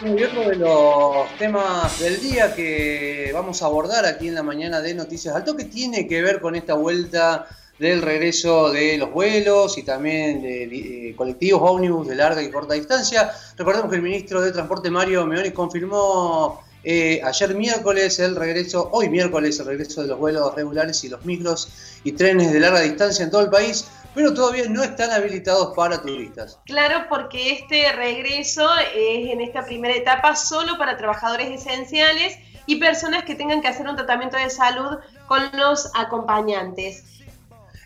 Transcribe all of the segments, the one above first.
Y otro de los temas del día que vamos a abordar aquí en la mañana de Noticias Alto que tiene que ver con esta vuelta del regreso de los vuelos y también de, colectivos ómnibus de larga y corta distancia. Recordemos que el ministro de Transporte Mario Meoni confirmó eh, ayer miércoles el regreso, hoy miércoles el regreso de los vuelos regulares y los micros y trenes de larga distancia en todo el país pero todavía no están habilitados para turistas. Claro, porque este regreso es en esta primera etapa solo para trabajadores esenciales y personas que tengan que hacer un tratamiento de salud con los acompañantes.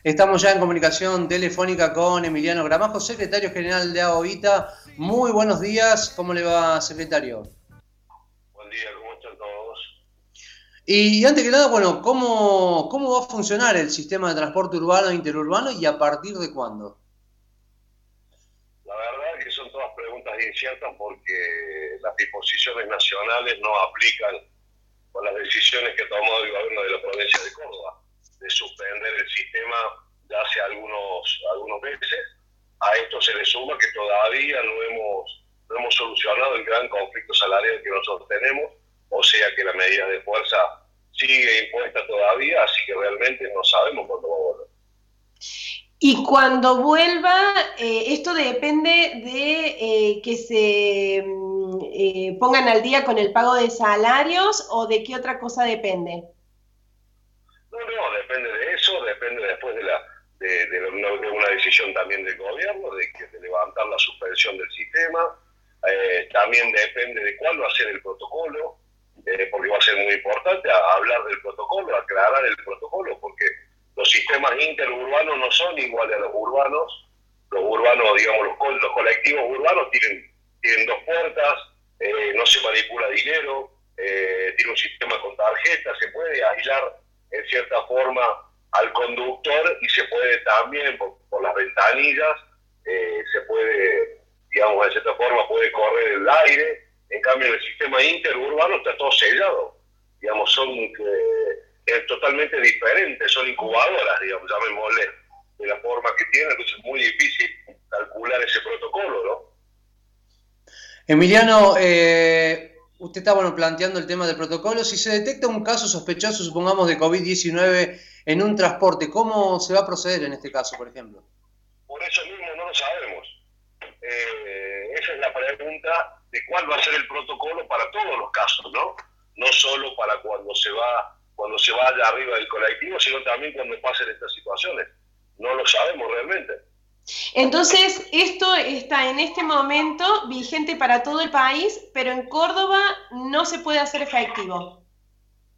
Estamos ya en comunicación telefónica con Emiliano Gramajo, secretario general de AOITA. Muy buenos días, ¿cómo le va, secretario? Y antes que nada, bueno, ¿cómo, ¿cómo va a funcionar el sistema de transporte urbano e interurbano y a partir de cuándo? La verdad es que son todas preguntas inciertas porque las disposiciones nacionales no aplican con las decisiones que ha tomado el gobierno de la provincia de Córdoba de suspender el sistema de hace algunos, algunos meses. A esto se le suma que todavía no hemos, no hemos solucionado el gran conflicto salarial que nosotros tenemos o sea que la medida de fuerza sigue impuesta todavía, así que realmente no sabemos cuándo va a volver. Y cuando vuelva, eh, esto depende de eh, que se mm, eh, pongan al día con el pago de salarios o de qué otra cosa depende. No, no, depende de eso, depende después de, la, de, una, decisión también del gobierno, de, de levantar la suspensión del sistema, también depende de a ser el protocolo, importante hablar del protocolo, aclarar el protocolo, porque los sistemas interurbanos no son iguales a los urbanos. Los urbanos, digamos, los, colectivos urbanos tienen, dos puertas, eh, no se manipula dinero, eh, tiene un sistema con tarjetas, se puede aislar en cierta forma al conductor y se puede también, por, las ventanillas, se puede, digamos, de cierta forma puede correr el aire en cambio, el sistema interurbano está todo sellado. Digamos, son eh, totalmente diferentes, son incubadoras, digamos, llamémosle, de la forma que tienen, entonces es muy difícil calcular ese protocolo, ¿no? Emiliano, eh, usted está bueno, planteando el tema del protocolo. Si se detecta un caso sospechoso, supongamos, de COVID-19 en un transporte, ¿cómo se va a proceder en este caso, por ejemplo? Por eso mismo no lo sabemos. Eh, esa es la pregunta de cuál va a ser el protocolo para todos los casos, ¿no? No solo para cuando se va cuando se va allá arriba del colectivo, sino también cuando pasen estas situaciones. No lo sabemos realmente. Entonces, esto está en este momento vigente para todo el país, pero en Córdoba no se puede hacer efectivo.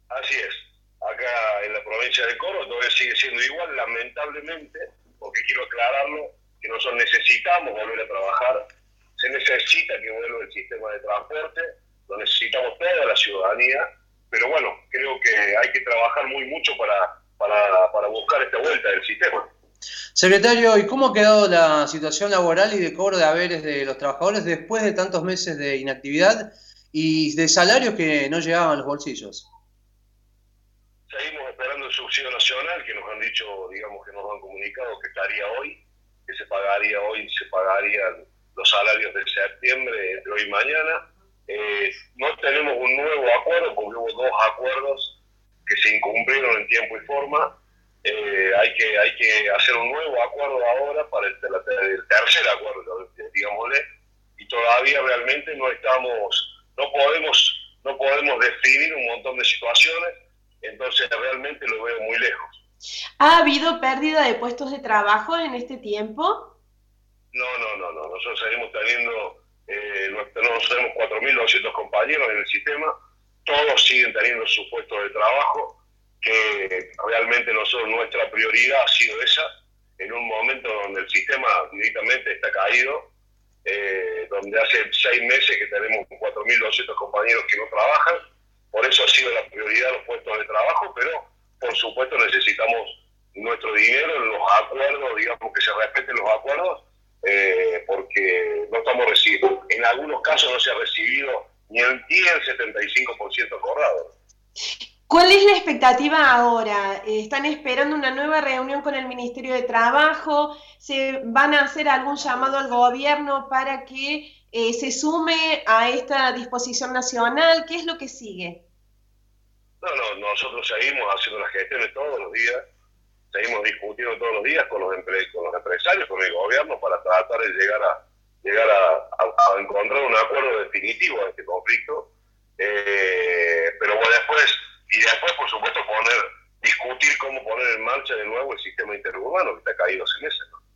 Así es. Acá en la provincia de Córdoba todavía sigue siendo igual, lamentablemente, porque quiero aclararlo, que nosotros necesitamos volver a trabajar se necesita que vuelva el sistema de transporte, lo necesitamos toda la ciudadanía, pero bueno, creo que hay que trabajar muy mucho para, para, buscar esta vuelta del sistema. Secretario, ¿y cómo ha quedado la situación laboral y de cobro de haberes de los trabajadores después de tantos meses de inactividad y de salarios que no llegaban a los bolsillos? Seguimos esperando el subsidio nacional que nos han dicho, digamos que nos han comunicado que estaría hoy, que se pagaría hoy, se pagarían los salarios de septiembre entre hoy y mañana. Eh, no tenemos un nuevo acuerdo porque hubo dos acuerdos que se incumplieron en tiempo y forma. Eh, hay, que, hay que hacer un nuevo acuerdo ahora para el, tercer acuerdo, digámosle, y todavía realmente no estamos, no podemos, no podemos definir un montón de situaciones, entonces realmente lo veo muy lejos. ¿Ha habido pérdida de puestos de trabajo en este tiempo? No, no, no, no. Nosotros seguimos teniendo, nosotros tenemos 4.200 compañeros en el sistema, todos siguen teniendo su puesto de trabajo, que realmente nosotros nuestra prioridad ha sido esa, en un momento donde el sistema directamente está caído, eh, donde hace seis meses que tenemos 4.200 compañeros que no trabajan, por eso ha sido la prioridad los puestos de trabajo, pero por supuesto necesitamos nuestro dinero los acuerdos, digamos que se respeten los acuerdos eh, porque no estamos recibiendo, en algunos casos no se ha recibido ni el, 75% cobrado. ¿Cuál es la expectativa ahora? ¿Están esperando una nueva reunión con el Ministerio de Trabajo? ¿Se van a hacer algún llamado al gobierno para que eh, se sume a esta disposición nacional? ¿Qué es lo que sigue? No, no, nosotros seguimos haciendo las gestiones todos los días, seguimos discutiendo todos los días con los, con los empresarios, con el gobierno, para tratar de llegar a llegar a, encontrar un acuerdo definitivo a este conflicto. Eh, pero bueno, después, y después, por supuesto, poner, discutir cómo poner en marcha de nuevo el sistema interurbano que está caído sin meses.